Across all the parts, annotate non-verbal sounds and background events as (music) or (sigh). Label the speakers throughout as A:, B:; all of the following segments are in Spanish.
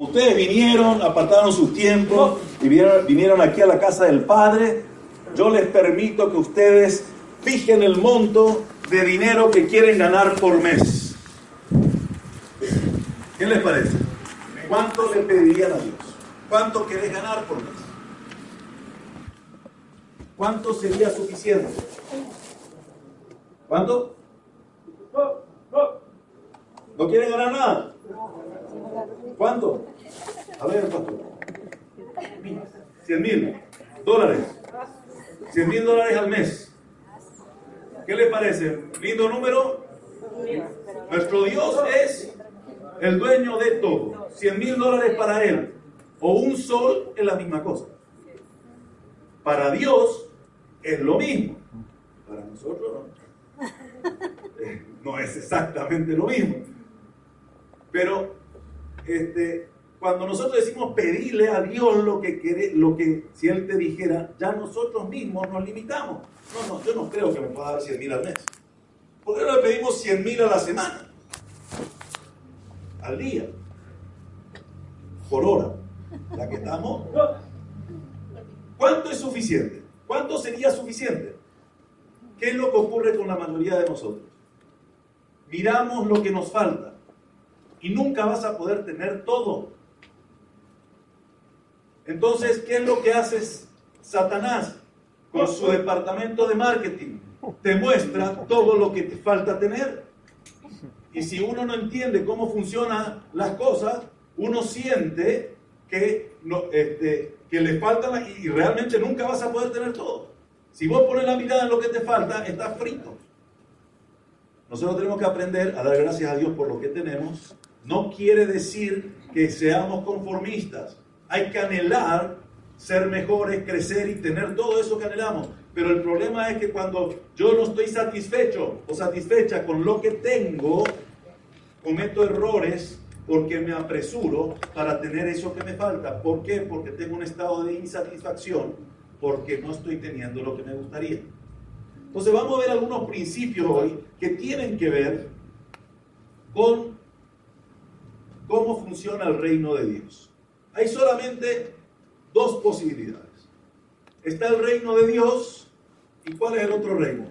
A: Ustedes vinieron, apartaron su tiempo y vinieron, vinieron aquí a la casa del Padre. Yo les permito que ustedes fijen el monto de dinero que quieren ganar por mes. ¿Qué les parece? ¿Cuánto le pedirían a Dios? ¿Cuánto querés ganar por mes? ¿Cuánto sería suficiente? ¿Cuánto? ¿No quieren ganar nada? ¿Cuánto? A ver, pastor. 100 mil dólares. 100 mil dólares al mes. ¿Qué le parece? ¿Lindo número? Nuestro Dios es el dueño de todo. 100 mil dólares para Él. O un sol es la misma cosa. Para Dios es lo mismo. Para nosotros no. (laughs) No es exactamente lo mismo. Pero este, cuando nosotros decimos pedirle a Dios lo que quiere, lo que si Él te dijera, ya nosotros mismos nos limitamos. No, no, yo no creo que me pueda dar 100 mil al mes. ¿Por qué no le pedimos 100 mil a la semana? Al día. Por hora. La que estamos. ¿Cuánto es suficiente? ¿Cuánto sería suficiente? ¿Qué es lo que ocurre con la mayoría de nosotros? Miramos lo que nos falta y nunca vas a poder tener todo. Entonces, ¿qué es lo que hace Satanás con su departamento de marketing? Te muestra todo lo que te falta tener. Y si uno no entiende cómo funcionan las cosas, uno siente que, no, este, que le falta y realmente nunca vas a poder tener todo. Si vos pones la mirada en lo que te falta, estás frito. Nosotros tenemos que aprender a dar gracias a Dios por lo que tenemos no quiere decir que seamos conformistas. Hay que anhelar ser mejores, crecer y tener todo eso que anhelamos. Pero el problema es que cuando yo no estoy satisfecho o satisfecha con lo que tengo, cometo errores porque me apresuro para tener eso que me falta. ¿Por qué? Porque tengo un estado de insatisfacción, porque no estoy teniendo lo que me gustaría. Entonces vamos a ver algunos principios hoy que tienen que ver con cómo funciona el reino de Dios. Hay solamente dos posibilidades. Está el reino de Dios y ¿cuál es el otro reino?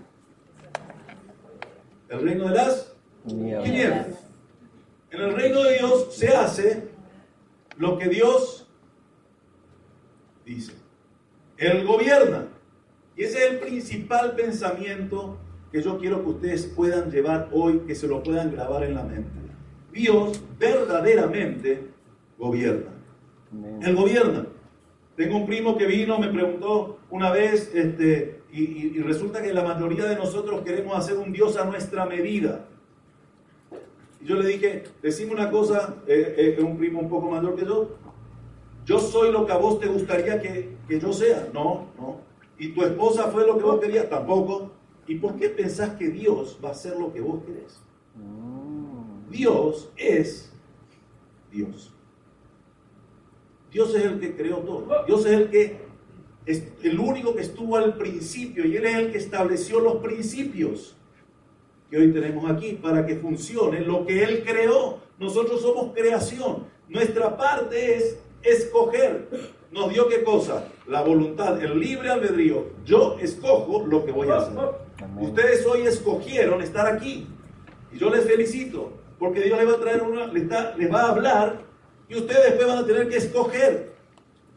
A: El reino de las tinieblas. En el reino de Dios se hace lo que Dios dice. Él gobierna. Y ese es el principal pensamiento que yo quiero que ustedes puedan llevar hoy, que se lo puedan grabar en la mente. Dios verdaderamente gobierna. Él gobierna. Tengo un primo que vino, me preguntó una vez, este, y, resulta que la mayoría de nosotros queremos hacer un Dios a nuestra medida. Y yo le dije, decime una cosa, eh, eh, es un primo un poco mayor que yo, yo soy lo que a vos te gustaría que, que yo sea. No, no. ¿Y tu esposa fue lo que vos querías? Tampoco. ¿Y por qué pensás que Dios va a hacer lo que vos querés? Dios es Dios. Dios es el que creó todo. Dios es el que es el único que estuvo al principio y él es el que estableció los principios que hoy tenemos aquí para que funcione lo que él creó. Nosotros somos creación. Nuestra parte es escoger. Nos dio qué cosa? La voluntad, el libre albedrío. Yo escojo lo que voy a hacer. Ustedes hoy escogieron estar aquí. Y yo les felicito porque Dios les va a traer una, les, va a hablar y ustedes después van a tener que escoger.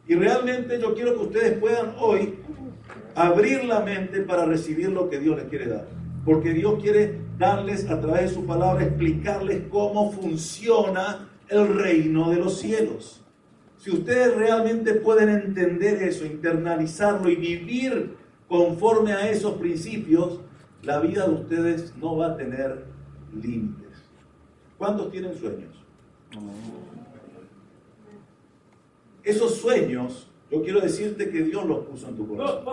A: Y realmente yo quiero que ustedes puedan hoy abrir la mente para recibir lo que Dios les quiere dar. Porque Dios quiere darles a través de su palabra, explicarles cómo funciona el reino de los cielos. Si ustedes realmente pueden entender eso, internalizarlo y vivir conforme a esos principios, la vida de ustedes no va a tener límites. ¿Cuántos tienen sueños? Esos sueños, yo quiero decirte que Dios los puso en tu corazón.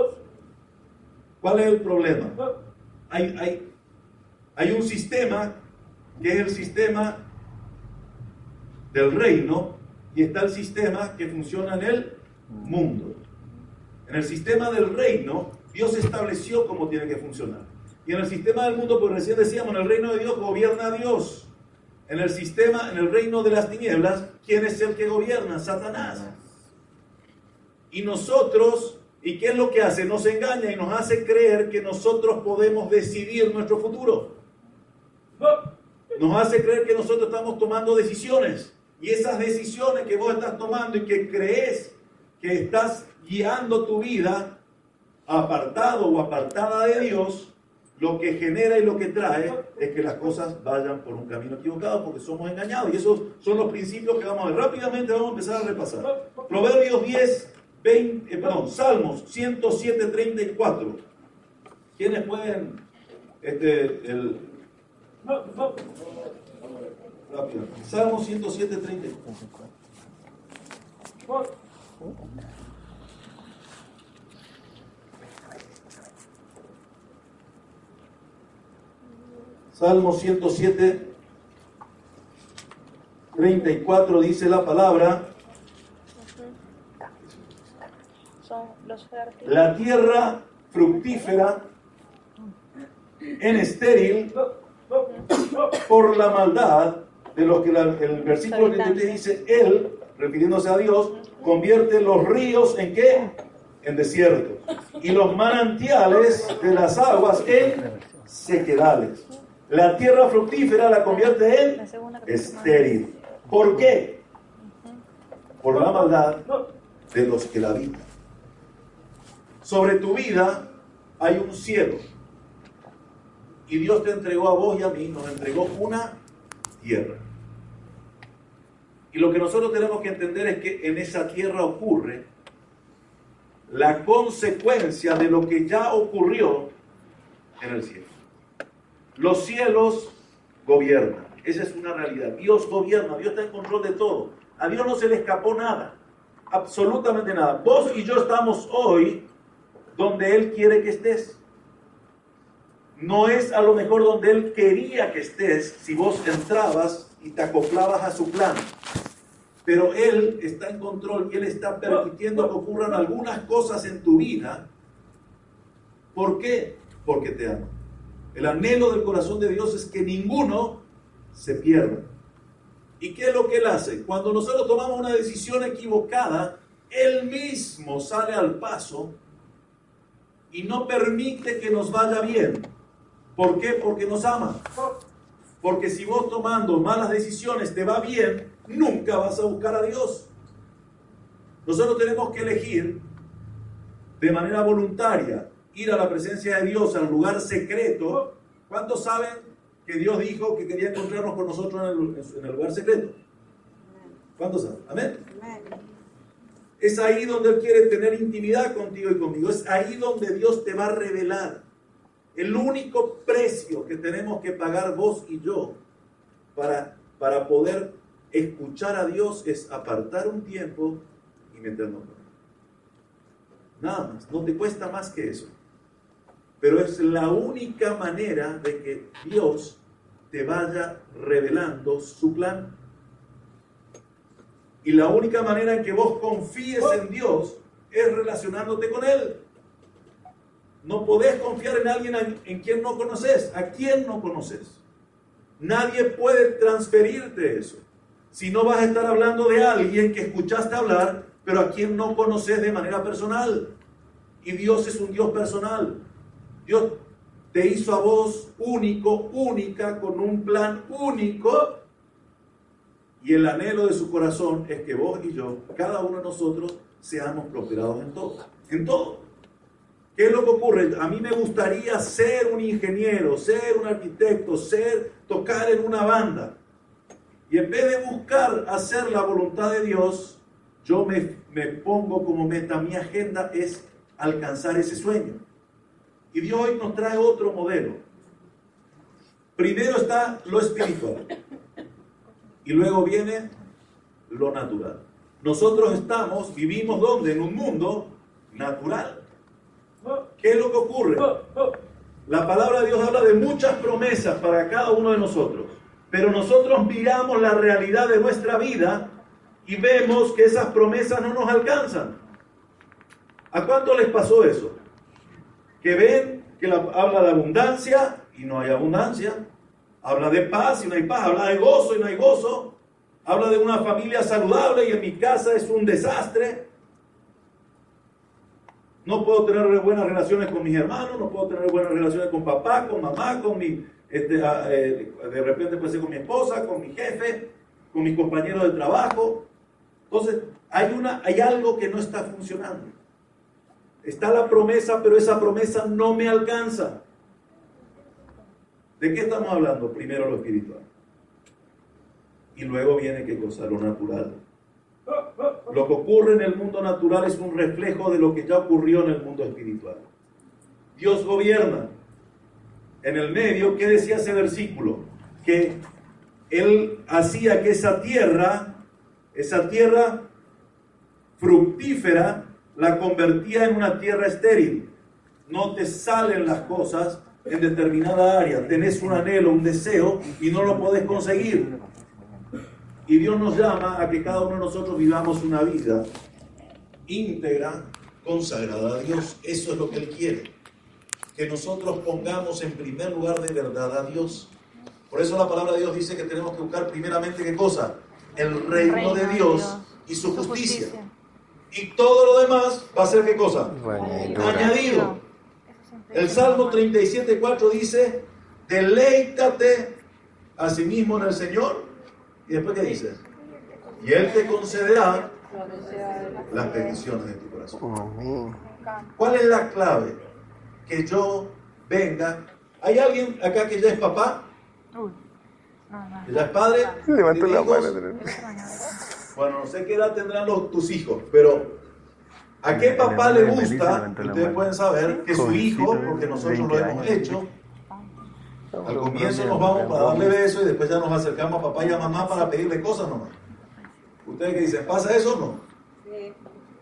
A: ¿Cuál es el problema? Hay, hay, hay un sistema que es el sistema del reino y está el sistema que funciona en el mundo. En el sistema del reino, Dios estableció cómo tiene que funcionar. Y en el sistema del mundo, pues recién decíamos, en el reino de Dios gobierna Dios. En el sistema, en el reino de las tinieblas, ¿quién es el que gobierna? Satanás. Y nosotros, ¿y qué es lo que hace? Nos engaña y nos hace creer que nosotros podemos decidir nuestro futuro. Nos hace creer que nosotros estamos tomando decisiones. Y esas decisiones que vos estás tomando y que crees que estás guiando tu vida apartado o apartada de Dios, lo que genera y lo que trae es que las cosas vayan por un camino equivocado porque somos engañados. Y esos son los principios que vamos a ver. Rápidamente vamos a empezar a repasar. Proverbios 10, 20, eh, perdón, Salmos 107, 34. ¿Quiénes pueden, este, el, rápido, Salmos 107, 34. Salmo 107, 34 dice la palabra. La tierra fructífera en estéril por la maldad de los que el versículo que te dice, Él, refiriéndose a Dios, convierte los ríos en qué? En desierto. Y los manantiales de las aguas en sequedales. La tierra fructífera la convierte en estéril. ¿Por qué? Por la maldad de los que la habitan. Sobre tu vida hay un cielo. Y Dios te entregó a vos y a mí, nos entregó una tierra. Y lo que nosotros tenemos que entender es que en esa tierra ocurre la consecuencia de lo que ya ocurrió en el cielo. Los cielos gobiernan. Esa es una realidad. Dios gobierna, Dios está en control de todo. A Dios no se le escapó nada, absolutamente nada. Vos y yo estamos hoy donde Él quiere que estés. No es a lo mejor donde Él quería que estés si vos entrabas y te acoplabas a su plan. Pero Él está en control y Él está permitiendo que ocurran algunas cosas en tu vida. ¿Por qué? Porque te ama. El anhelo del corazón de Dios es que ninguno se pierda. ¿Y qué es lo que Él hace? Cuando nosotros tomamos una decisión equivocada, Él mismo sale al paso y no permite que nos vaya bien. ¿Por qué? Porque nos ama. Porque si vos tomando malas decisiones te va bien, nunca vas a buscar a Dios. Nosotros tenemos que elegir de manera voluntaria ir a la presencia de Dios al lugar secreto, ¿cuántos saben que Dios dijo que quería encontrarnos con nosotros en el, lugar secreto? ¿Cuántos saben? Amén. Es ahí donde Él quiere tener intimidad contigo y conmigo. Es ahí donde Dios te va a revelar. El único precio que tenemos que pagar vos y yo para, para poder escuchar a Dios es apartar un tiempo y meternos con Él. Nada más, no te cuesta más que eso. Pero es la única manera de que Dios te vaya revelando su plan. Y la única manera en que vos confíes en Dios es relacionándote con Él. No podés confiar en alguien en quien no conoces, a quien no conoces. Nadie puede transferirte eso. Si no vas a estar hablando de alguien que escuchaste hablar, pero a quien no conoces de manera personal. Y Dios es un Dios personal. Dios te hizo a vos único, única, con un plan único. Y el anhelo de su corazón es que vos y yo, cada uno de nosotros, seamos prosperados en todo. En todo. ¿Qué es lo que ocurre? A mí me gustaría ser un ingeniero, ser un arquitecto, ser, tocar en una banda. Y en vez de buscar hacer la voluntad de Dios, yo me, me pongo como meta, mi agenda es alcanzar ese sueño. Y Dios hoy nos trae otro modelo. Primero está lo espiritual. Y luego viene lo natural. Nosotros estamos, vivimos donde? En un mundo natural. ¿Qué es lo que ocurre? La palabra de Dios habla de muchas promesas para cada uno de nosotros. Pero nosotros miramos la realidad de nuestra vida y vemos que esas promesas no nos alcanzan. ¿A cuánto les pasó eso? Que ven que la, habla de abundancia y no hay abundancia, habla de paz y no hay paz, habla de gozo y no hay gozo, habla de una familia saludable y en mi casa es un desastre. No puedo tener buenas relaciones con mis hermanos, no puedo tener buenas relaciones con papá, con mamá, con mi, este, ah, eh, de repente puede con mi esposa, con mi jefe, con mis compañeros de trabajo. Entonces, hay, una, hay algo que no está funcionando. Está la promesa, pero esa promesa no me alcanza. ¿De qué estamos hablando? Primero lo espiritual. Y luego viene qué cosa, lo natural. Lo que ocurre en el mundo natural es un reflejo de lo que ya ocurrió en el mundo espiritual. Dios gobierna. En el medio, ¿qué decía ese versículo? Que Él hacía que esa tierra, esa tierra fructífera, la convertía en una tierra estéril. No te salen las cosas en determinada área. Tenés un anhelo, un deseo y no lo podés conseguir. Y Dios nos llama a que cada uno de nosotros vivamos una vida íntegra, consagrada a Dios. Eso es lo que Él quiere. Que nosotros pongamos en primer lugar de verdad a Dios. Por eso la palabra de Dios dice que tenemos que buscar primeramente qué cosa? El reino, de Dios, y su, justicia. Y todo lo demás va a ser qué cosa? Añadido. El Salmo 37.4 dice, deleítate a sí mismo en el Señor. Y después qué dice? Y Él te concederá las peticiones de tu corazón. ¿Cuál es la clave? Que yo venga. ¿Hay alguien acá que ya es papá? ¿Que ya es padre? la Bueno, no sé qué edad tendrán los, tus hijos, pero ¿A qué papá le gusta? Ustedes pueden saber que su hijo, porque nosotros lo hemos hecho, al comienzo nos vamos para darle besos y después ya nos acercamos a papá y a mamá para pedirle cosas nomás. ¿Ustedes qué dicen? ¿Pasa eso o no?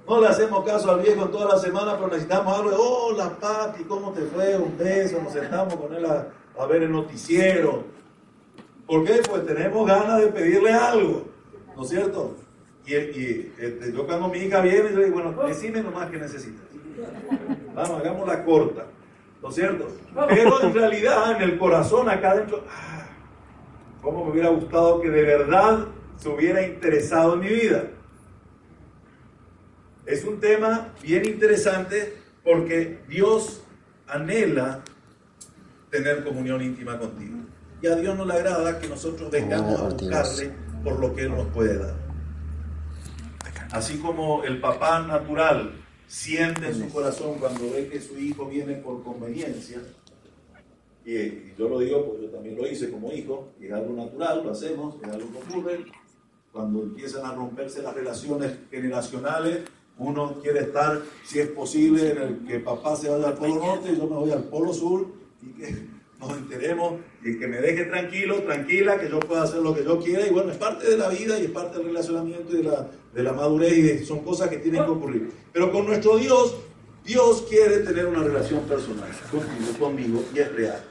A: No le hacemos caso al viejo toda la semana, pero necesitamos algo de, hola papi, ¿cómo te fue? Un beso, nos sentamos con él a, a ver el noticiero. ¿Por qué? Pues tenemos ganas de pedirle algo, ¿no es cierto? Y, este, yo cuando mi hija viene, yo digo, bueno, decime nomás que necesitas. Vamos, hagamos la corta. ¿No es cierto? Pero en realidad, en el corazón, acá adentro, ah, ¿cómo me hubiera gustado que de verdad se hubiera interesado en mi vida? Es un tema bien interesante porque Dios anhela tener comunión íntima contigo. Y a Dios no le agrada que nosotros vengamos a buscarle por lo que Él nos puede dar. Así como el papá natural siente en su corazón cuando ve que su hijo viene por conveniencia, y, yo lo digo porque yo también lo hice como hijo, y es algo natural, lo hacemos, es algo que ocurre, cuando empiezan a romperse las relaciones generacionales, uno quiere estar, si es posible, en el que papá se vaya al polo norte y yo me voy al polo sur, y que nos enteremos y que me deje tranquilo, tranquila, que yo pueda hacer lo que yo quiera. Y bueno, es parte de la vida y es parte del relacionamiento y de la, de la madurez y son cosas que tienen que ocurrir. Pero con nuestro Dios, Dios quiere tener una relación personal contigo, conmigo y es real.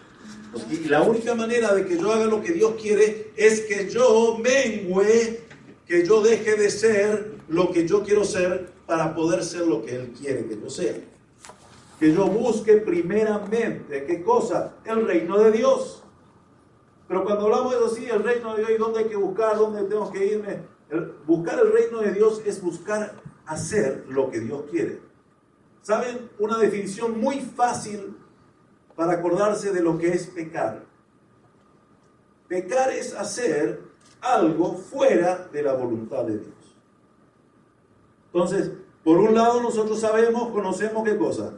A: Y la única manera de que yo haga lo que Dios quiere es que yo mengüe, que yo deje de ser lo que yo quiero ser para poder ser lo que Él quiere que yo sea que yo busque primeramente, ¿qué cosa? El reino de Dios. Pero cuando hablamos de eso, sí, el reino de Dios, ¿y dónde hay que buscar? ¿Dónde tengo que irme? buscar el reino de Dios es buscar hacer lo que Dios quiere. ¿Saben? Una definición muy fácil para acordarse de lo que es pecar. Pecar es hacer algo fuera de la voluntad de Dios. Entonces, por un lado nosotros sabemos, conocemos qué cosa,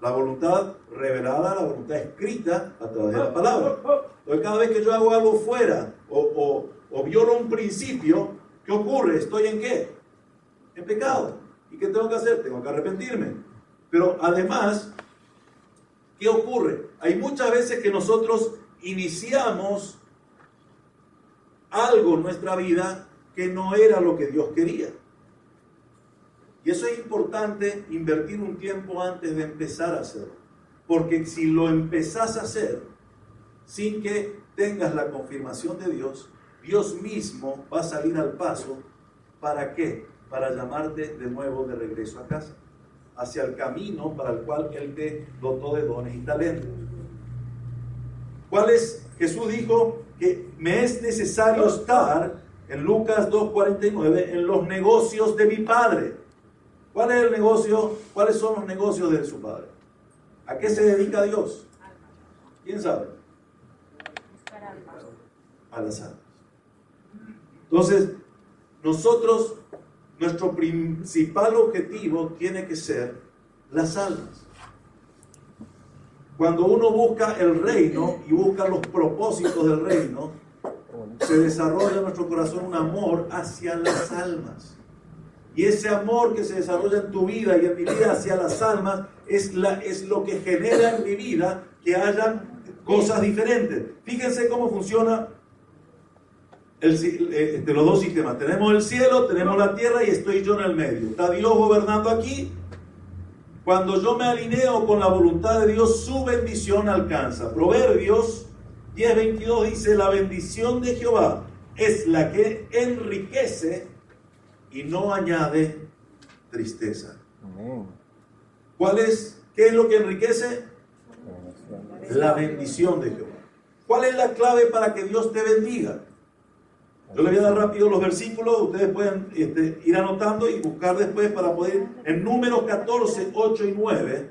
A: la voluntad revelada, la voluntad escrita a través de la palabra. Entonces, cada vez que yo hago algo fuera o, o, violo un principio, ¿qué ocurre? ¿Estoy en qué? En pecado. ¿Y qué tengo que hacer? Tengo que arrepentirme. Pero además, ¿qué ocurre? Hay muchas veces que nosotros iniciamos algo en nuestra vida que no era lo que Dios quería. Y eso es importante invertir un tiempo antes de empezar a hacerlo. Porque si lo empezás a hacer sin que tengas la confirmación de Dios, Dios mismo va a salir al paso. ¿Para qué? Para llamarte de nuevo de regreso a casa, hacia el camino para el cual Él te dotó de dones y talentos. ¿Cuál es? Jesús dijo, que me es necesario estar en Lucas 2.49 en los negocios de mi padre. ¿Cuál es el negocio? ¿Cuáles son los negocios de su padre? ¿A qué se dedica Dios? ¿Quién sabe? A las almas. Entonces, nosotros, nuestro principal objetivo tiene que ser las almas. Cuando uno busca el reino y busca los propósitos del reino, se desarrolla en nuestro corazón un amor hacia las almas. Y ese amor que se desarrolla en tu vida y en mi vida hacia las almas es, lo que genera en mi vida que hayan cosas diferentes. Fíjense cómo funciona el, eh, de los dos sistemas. Tenemos el cielo, tenemos la tierra y estoy yo en el medio. Está Dios gobernando aquí cuando yo me alineo con la voluntad de Dios, su bendición alcanza. Proverbios 10:22 dice, la bendición de Jehová es la que enriquece y no añade tristeza. ¿Cuál es? ¿Qué es lo que enriquece? La bendición de Jehová. ¿Cuál es la clave para que Dios te bendiga? Yo le voy a dar rápido los versículos, ustedes pueden este, ir anotando y buscar después para poder. En números 14, 8 y 9,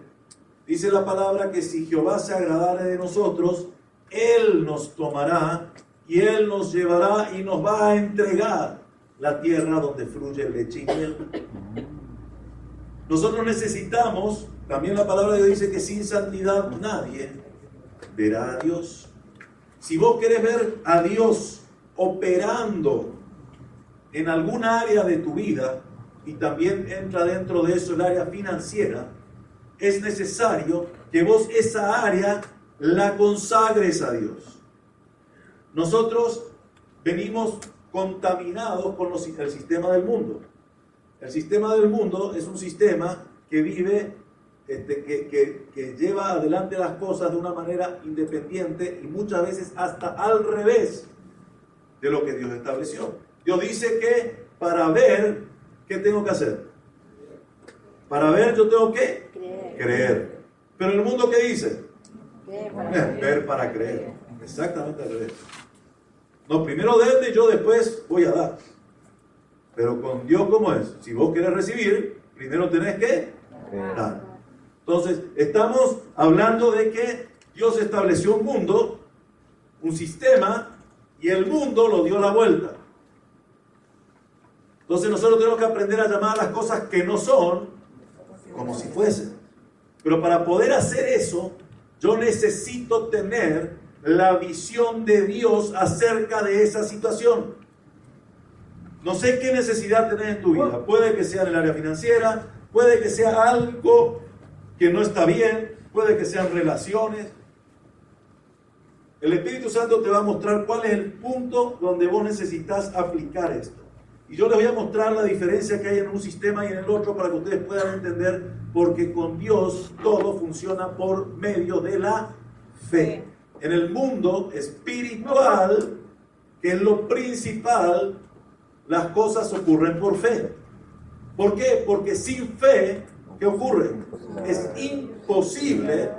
A: dice la palabra que si Jehová se agradare de nosotros, Él nos tomará y Él nos llevará y nos va a entregar la tierra donde fluye leche y miel. Nosotros necesitamos, también la palabra de Dios dice que sin santidad nadie verá a Dios. Si vos querés ver a Dios operando en alguna área de tu vida, y también entra dentro de eso el área financiera, es necesario que vos esa área la consagres a Dios. Nosotros venimos contaminados con el sistema del mundo. El sistema del mundo es un sistema que vive, este, que, que lleva adelante las cosas de una manera independiente y muchas veces hasta al revés de lo que Dios estableció. Dios dice que para ver, ¿qué tengo que hacer? Para ver yo tengo que creer. Pero el mundo ¿qué dice? Ver para, (laughs) creer. Exactamente al revés. No, primero denme, yo después voy a dar. Pero con Dios, ¿cómo es? Si vos querés recibir, primero tenés que dar. Entonces, estamos hablando de que Dios estableció un mundo, un sistema y el mundo lo dio la vuelta. Entonces nosotros tenemos que aprender a llamar a las cosas que no son como si fuesen. Pero para poder hacer eso, yo necesito tener la visión de Dios acerca de esa situación. No sé qué necesidad tenés en tu vida. Puede que sea en el área financiera, puede que sea algo que no está bien, puede que sean relaciones, el Espíritu Santo te va a mostrar cuál es el punto donde vos necesitas aplicar esto. Y yo les voy a mostrar la diferencia que hay en un sistema y en el otro para que ustedes puedan entender, porque con Dios todo funciona por medio de la fe. En el mundo espiritual, que es lo principal, las cosas ocurren por fe. ¿Por qué? Porque sin fe, ¿qué ocurre? Es imposible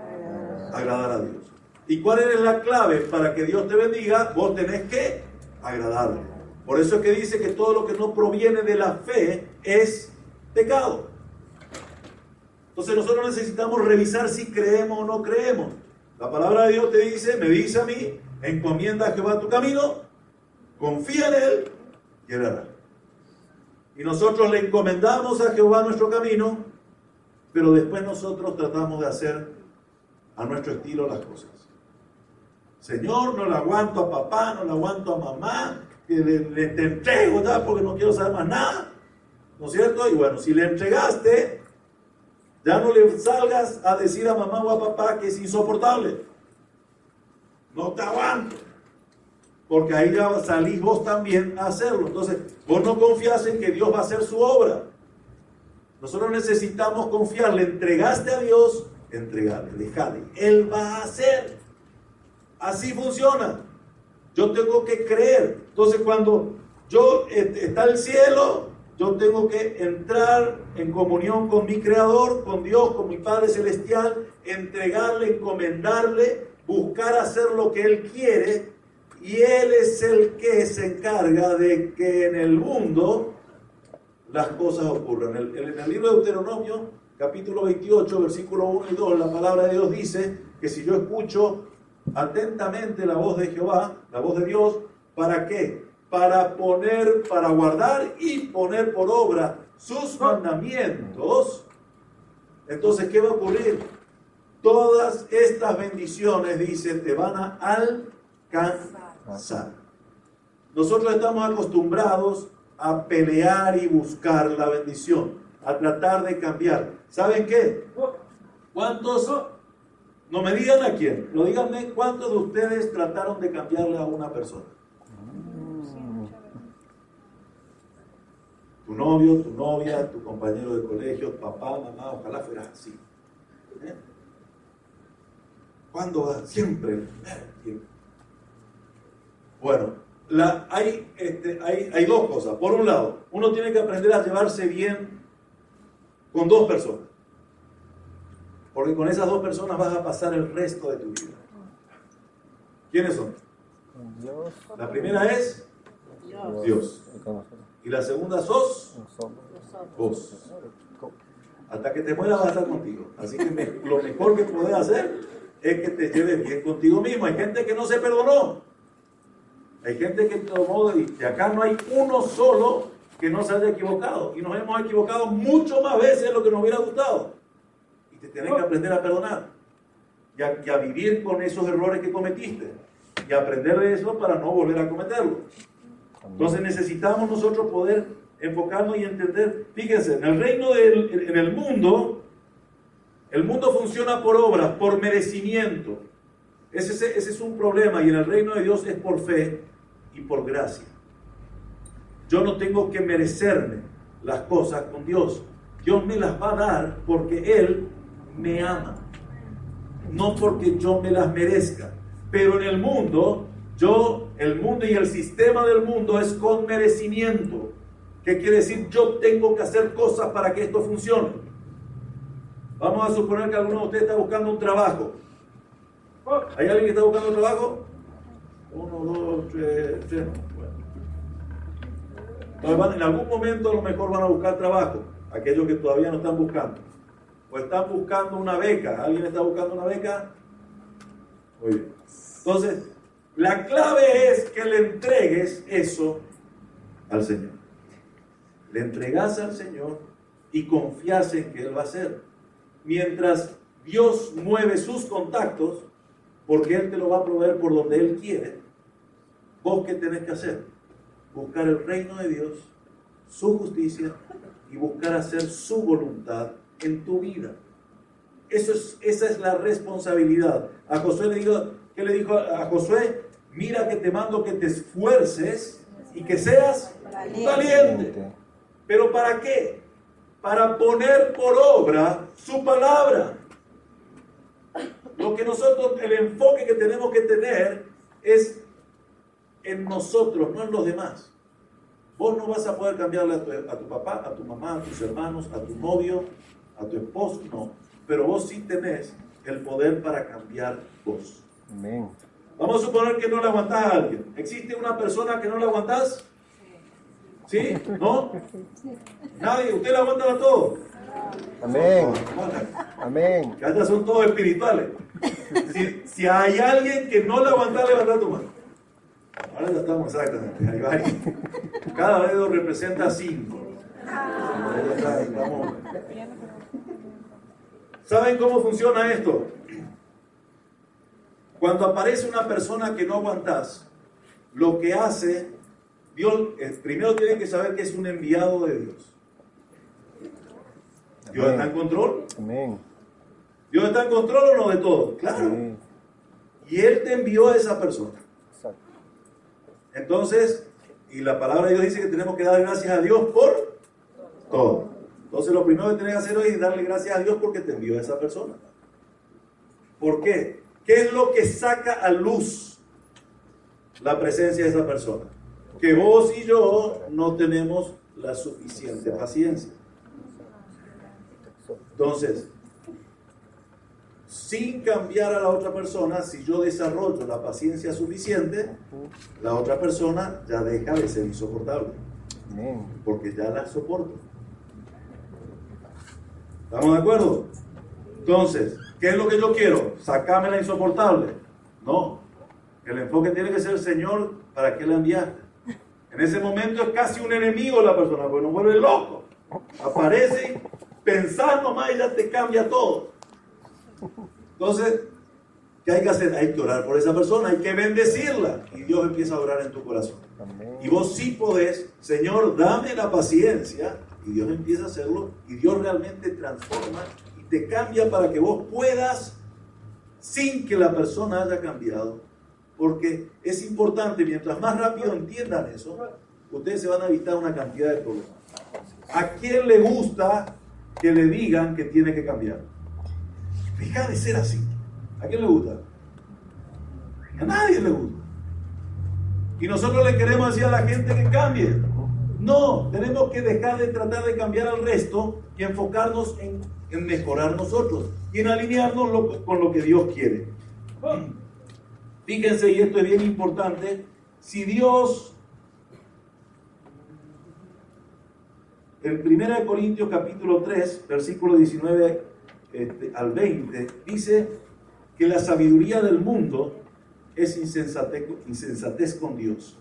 A: agradar a Dios. ¿Y cuál es la clave para que Dios te bendiga? Vos tenés que agradarle. Por eso es que dice que todo lo que no proviene de la fe es pecado. Entonces nosotros necesitamos revisar si creemos o no creemos. La palabra de Dios te dice, me dice a mí, encomienda a Jehová tu camino, confía en Él y Él hará. Y nosotros le encomendamos a Jehová nuestro camino, pero después nosotros tratamos de hacer a nuestro estilo las cosas. Señor, no le aguanto a papá, no le aguanto a mamá, que le, te entrego, porque no quiero saber más nada. ¿No es cierto? Y bueno, si le entregaste, ya no le salgas a decir a mamá o a papá que es insoportable. No te aguanto. Porque ahí ya salís vos también a hacerlo. Entonces, vos no confías en que Dios va a hacer su obra. Nosotros necesitamos confiar. Le entregaste a Dios, entregale, dejale. Él va a hacer. Así funciona. Yo tengo que creer. Entonces cuando yo está el cielo, yo tengo que entrar en comunión con mi Creador, con Dios, con mi Padre Celestial, entregarle, encomendarle, buscar hacer lo que Él quiere y Él es el que se encarga de que en el mundo las cosas ocurran. En el, libro de Deuteronomio, capítulo 28, versículo 1 y 2, la palabra de Dios dice que si yo escucho atentamente la voz de Jehová, la voz de Dios, ¿para qué? Para poner, para guardar y poner por obra sus mandamientos. Entonces, ¿qué va a ocurrir? Todas estas bendiciones, dice, te van a alcanzar. Nosotros estamos acostumbrados a pelear y buscar la bendición, a tratar de cambiar. ¿Saben qué? ¿Cuántos? No me digan a quién, no díganme cuántos de ustedes trataron de cambiarle a una persona. Tu novio, tu novia, tu compañero de colegio, papá, mamá, ojalá fuera así. ¿Eh? ¿Cuándo va? Siempre. Bueno, la, hay, este, hay, hay dos cosas. Por un lado, uno tiene que aprender a llevarse bien con dos personas. Porque con esas dos personas vas a pasar el resto de tu vida. ¿Quiénes son? La primera es Dios. Y la segunda sos vos. Hasta que te mueras va a estar contigo. Así que lo mejor que puedes hacer es que te lleves bien contigo mismo. Hay gente que no se perdonó. Hay gente que tomó y acá no hay uno solo que no se haya equivocado. Y nos hemos equivocado mucho más veces de lo que nos hubiera gustado. Y te tienes que aprender a perdonar. Y a, y a vivir con esos errores que cometiste. Y aprender de eso para no volver a cometerlos. Entonces necesitamos nosotros poder enfocarnos y entender. Fíjense, en el reino del, en el mundo, el mundo funciona por obras, por merecimiento. Ese, ese, es un problema y en el reino de Dios es por fe y por gracia. Yo no tengo que merecerme las cosas con Dios. Dios me las va a dar porque Él me ama. No porque yo me las merezca. Pero en el mundo, yo, el mundo y el sistema del mundo es con merecimiento. ¿Qué quiere decir? Yo tengo que hacer cosas para que esto funcione. Vamos a suponer que alguno de ustedes está buscando un trabajo. ¿Hay alguien que está buscando un trabajo? Uno, dos, tres, tres. Bueno. en algún momento a lo mejor van a buscar trabajo, aquellos que todavía no están buscando. O están buscando una beca. ¿Alguien está buscando una beca? Muy bien. Entonces, la clave es que le entregues eso al Señor. Le entregas al Señor y confías en que Él va a hacer. Mientras Dios mueve sus contactos, porque Él te lo va a proveer por donde Él quiere, vos qué tenés que hacer? Buscar el reino de Dios, su justicia y buscar hacer su voluntad en tu vida. Eso es, esa es la responsabilidad. A Josué le dijo, ¿qué le dijo a Josué? Mira que te mando que te esfuerces y que seas valiente. valiente. ¿Pero para qué? Para poner por obra su palabra. Lo que nosotros, el enfoque que tenemos que tener es en nosotros, no en los demás. Vos no vas a poder cambiarle a tu, papá, a tu mamá, a tus hermanos, a tu novio, a tu esposo, no. Pero vos sí tenés el poder para cambiar vos. Amén. Vamos a suponer que no le aguantás a alguien. ¿Existe una persona que no le aguantás? ¿Sí? ¿No? Nadie. ¿Usted le aguanta a todos?
B: Amén. Amén.
A: Que allá son todos espirituales. Si, si, hay alguien que no le aguanta, levanta tu mano. Ahora ya estamos exactamente. Hay varios. Cada dedo representa cinco. ¿Saben cómo funciona esto? Cuando aparece una persona que no aguantas, lo que hace, Dios, eh, primero tiene que saber que es un enviado de Dios. ¿Dios está en control? Amén. ¿Dios está en control o no de todo? Claro. Y Él te envió a esa persona. Entonces, y la palabra de Dios dice que tenemos que dar gracias a Dios por todo. Entonces, lo primero que tienes que hacer hoy es darle gracias a Dios porque te envió a esa persona. ¿Por qué? ¿Qué es lo que saca a luz la presencia de esa persona? Que vos y yo no tenemos la suficiente paciencia. Entonces, sin cambiar a la otra persona, si yo desarrollo la paciencia suficiente, la otra persona ya deja de ser insoportable. Porque ya la soporto. ¿Estamos de acuerdo? Entonces, ¿qué es lo que yo quiero? ¿Sacarme la insoportable? No. El enfoque tiene que ser, Señor, ¿para qué la enviaste? En ese momento es casi un enemigo la persona, porque nos vuelve loco. Aparece, pensar nomás y ya te cambia todo. Entonces, ¿qué hay que hacer? Hay que orar por esa persona, hay que bendecirla. Y Dios empieza a orar en tu corazón. Y vos sí podés, Señor, dame la paciencia. Y Dios empieza a hacerlo. Y Dios realmente transforma te cambia para que vos puedas, sin que la persona haya cambiado. Porque es importante, mientras más rápido entiendan eso, ustedes se van a evitar una cantidad de problemas. ¿A quién le gusta que le digan que tiene que cambiar? Deja de ser así. ¿A quién le gusta? A nadie le gusta. Y nosotros le queremos decir a la gente que cambie. No, tenemos que dejar de tratar de cambiar al resto y enfocarnos en, mejorar nosotros y en alinearnos con lo que Dios quiere. Fíjense, y esto es bien importante, si Dios, en 1 Corintios capítulo 3, versículo 19 este, al 20, dice que la sabiduría del mundo es insensatez con Dios.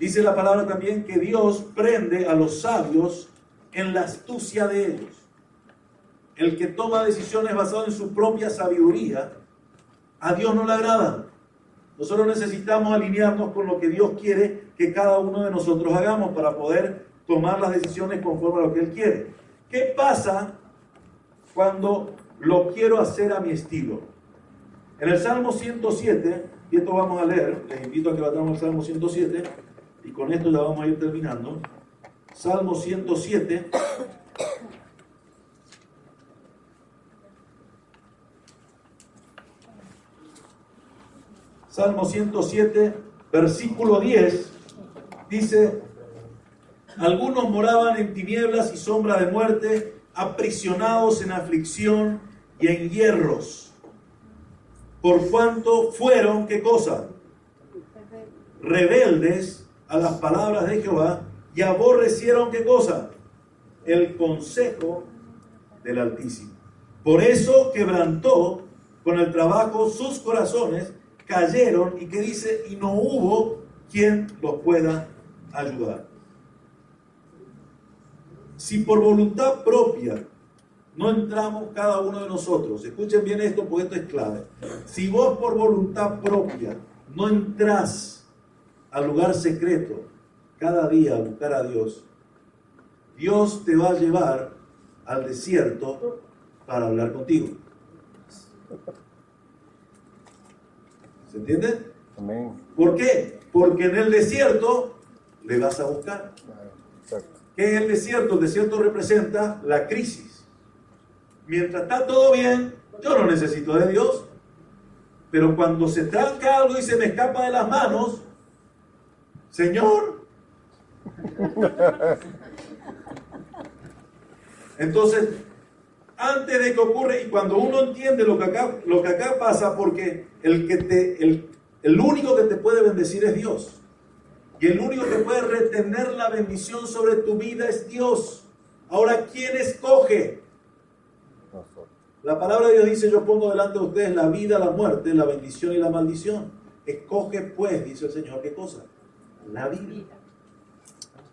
A: Dice la palabra también que Dios prende a los sabios en la astucia de ellos. El que toma decisiones basadas en su propia sabiduría, a Dios no le agrada. Nosotros necesitamos alinearnos con lo que Dios quiere que cada uno de nosotros hagamos para poder tomar las decisiones conforme a lo que Él quiere. ¿Qué pasa cuando lo quiero hacer a mi estilo. En el Salmo 107, y esto vamos a leer, les invito a que vayamos al Salmo 107, y con esto ya vamos a ir terminando. Salmo 107. Salmo 107, versículo 10, dice, algunos moraban en tinieblas y sombra de muerte, aprisionados en aflicción y en hierros. Por cuanto fueron, ¿qué cosa? Rebeldes a las palabras de Jehová y aborrecieron, ¿qué cosa? El consejo del Altísimo. Por eso quebrantó con el trabajo sus corazones, cayeron y que dice, y no hubo quien los pueda ayudar. Si por voluntad propia no entramos cada uno de nosotros, escuchen bien esto porque esto es clave. Si vos por voluntad propia no entras al lugar secreto cada día a buscar a Dios, Dios te va a llevar al desierto para hablar contigo. ¿Se entiende? Amén. ¿Por qué? Porque en el desierto le vas a buscar. ¿Qué es el desierto? El desierto representa la crisis. Mientras está todo bien, yo no necesito de Dios. Pero cuando se tranca algo y se me escapa de las manos, Señor. Entonces, antes de que ocurra, y cuando uno entiende lo que acá, lo que acá pasa, porque el, que te, el, el único que te puede bendecir es Dios. Y el único que puede retener la bendición sobre tu vida es Dios. Ahora, ¿quién escoge? La palabra de Dios dice, yo pongo delante de ustedes la vida, la muerte, la bendición y la maldición. Escoge pues, dice el Señor, ¿qué cosa? La vida.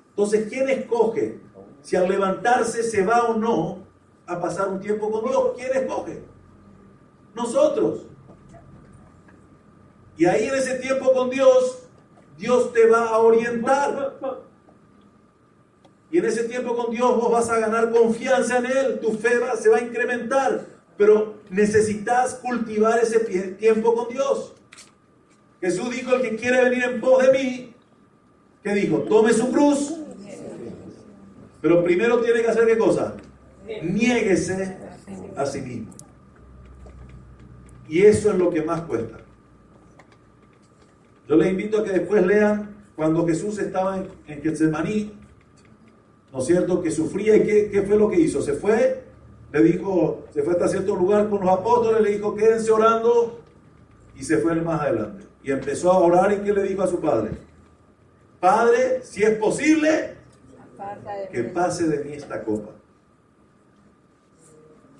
A: Entonces, ¿quién escoge si al levantarse se va o no a pasar un tiempo con Dios? ¿Quién escoge? Nosotros. Y ahí en ese tiempo con Dios, Dios te va a orientar. Y en ese tiempo con Dios vos vas a ganar confianza en Él, tu fe se va a incrementar, pero necesitas cultivar ese tiempo con Dios. Jesús dijo, el que quiere venir en pos de mí, ¿qué dijo? Tome su cruz. Pero primero tiene que hacer qué cosa? Niéguese a sí mismo. Y eso es lo que más cuesta. Yo les invito a que después lean cuando Jesús estaba en, en Getsemaní, ¿no es cierto? Que sufría y qué, qué, fue lo que hizo. Se fue le dijo, se fue hasta cierto lugar con los apóstoles, le dijo, quédense orando, y se fue más adelante. Y empezó a orar y ¿qué le dijo a su padre? Padre, si es posible, que pase de mí esta copa.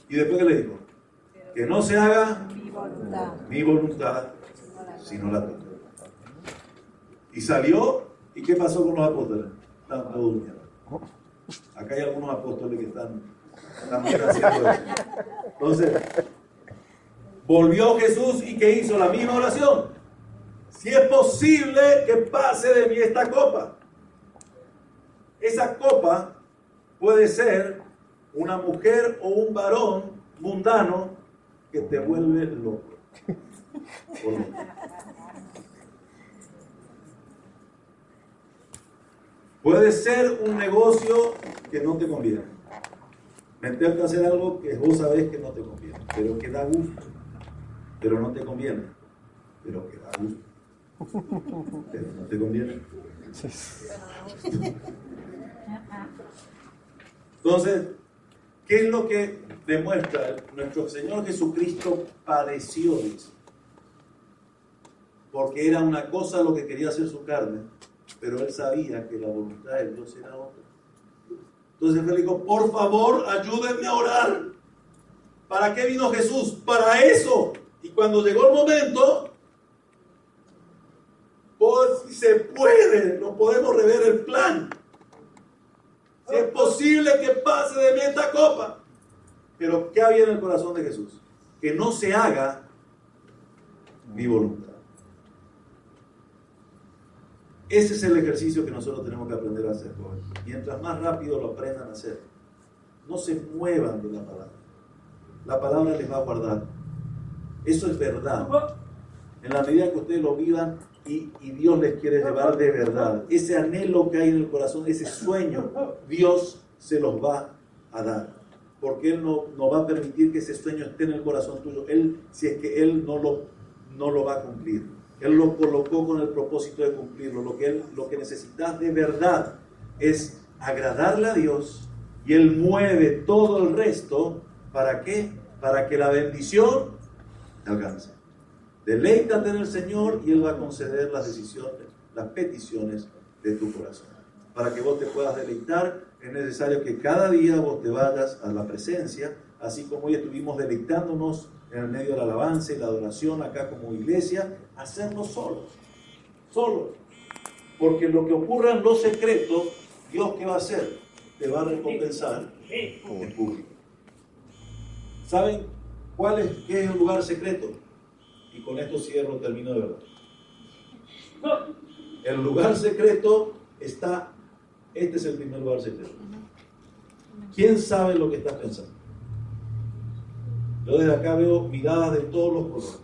A: Y después ¿qué le dijo, que no se haga mi voluntad, sino la tuya. Y salió, ¿y qué pasó con los apóstoles? Estaban todos durmiendo. Acá hay algunos apóstoles que están, están haciendo eso. Entonces, volvió Jesús y que hizo la misma oración. Si es posible que pase de mí esta copa. Esa copa puede ser una mujer o un varón mundano que te vuelve loco. Puede ser un negocio que no te conviene. Meterte a hacer algo que vos sabés que no te conviene, pero que da gusto, pero no te conviene, pero que da gusto, pero no te conviene. Entonces, ¿qué es lo que demuestra? Nuestro Señor Jesucristo padeció, porque era una cosa lo que quería hacer su carne, pero él sabía que la voluntad de Dios era otra. Entonces él dijo, por favor, ayúdenme a orar. ¿Para qué vino Jesús? Para eso. Y cuando llegó el momento, si se puede, no podemos rever el plan. Si es posible que pase de mí esta copa. Pero ¿qué había en el corazón de Jesús? Que no se haga mi voluntad. Ese es el ejercicio que nosotros tenemos que aprender a hacer, Mientras más rápido lo aprendan a hacer, no se muevan de la palabra. La palabra les va a guardar. Eso es verdad. En la medida que ustedes lo vivan y, Dios les quiere llevar de verdad, ese anhelo que hay en el corazón, ese sueño, Dios se los va a dar. Porque Él no, no va a permitir que ese sueño esté en el corazón tuyo. Él, si es que Él no lo, no lo va a cumplir. Él lo colocó con el propósito de cumplirlo. Lo que, él, lo que necesitas de verdad es agradarle a Dios y Él mueve todo el resto. ¿Para qué? Para que la bendición te alcance. Deleítate en el Señor y Él va a conceder las decisiones, las peticiones de tu corazón. Para que vos te puedas deleitar, es necesario que cada día vos te vayas a la presencia, así como hoy estuvimos deleitándonos en el medio de la alabanza y la adoración acá como iglesia, hacerlo solos, solos. Porque lo que ocurra en los secretos, Dios qué va a hacer? Te va a recompensar en público. ¿Saben cuál es, qué es el lugar secreto? Y con esto cierro, termino de verdad. El lugar secreto está, este es el primer lugar secreto. ¿Quién sabe lo que estás pensando? Yo desde acá veo miradas de todos los colores.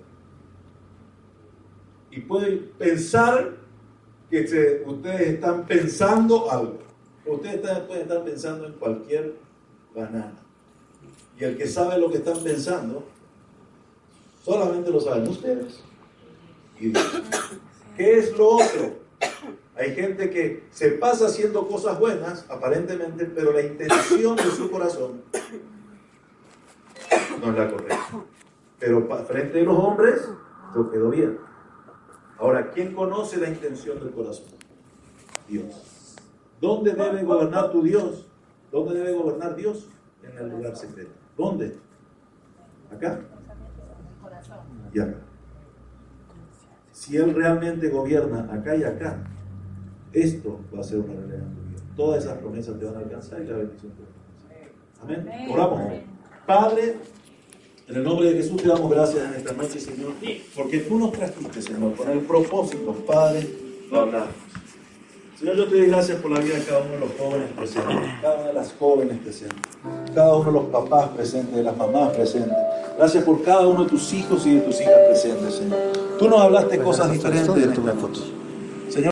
A: Y pueden pensar que ustedes están pensando algo. Ustedes pueden estar pensando en cualquier banana. Y el que sabe lo que están pensando, solamente lo saben ustedes. ¿Qué es lo otro? Hay gente que se pasa haciendo cosas buenas, aparentemente, pero la intención de su corazón no es la correcta. Pero frente a los hombres, todo quedó bien. Ahora, ¿quién conoce la intención del corazón? Dios. ¿Dónde debe gobernar tu Dios? ¿Dónde debe gobernar Dios? En el lugar secreto. ¿Dónde? ¿Acá? Y acá. Si Él realmente gobierna acá y acá, esto va a ser una realidad en tu vida. Todas esas promesas te van a alcanzar y la bendición te va a alcanzar. Amén. Oramos. Padre, en el nombre de Jesús te damos gracias en esta noche, Señor, porque tú nos trajiste, Señor, con el propósito, Padre, de hablar. Señor, yo te doy gracias por la vida de cada uno de los jóvenes presentes, cada una de las jóvenes presentes, cada uno de los papás presentes, de las mamás presentes. Gracias por cada uno de tus hijos y de tus hijas presentes, Señor. Tú nos hablaste cosas diferentes en esta noche.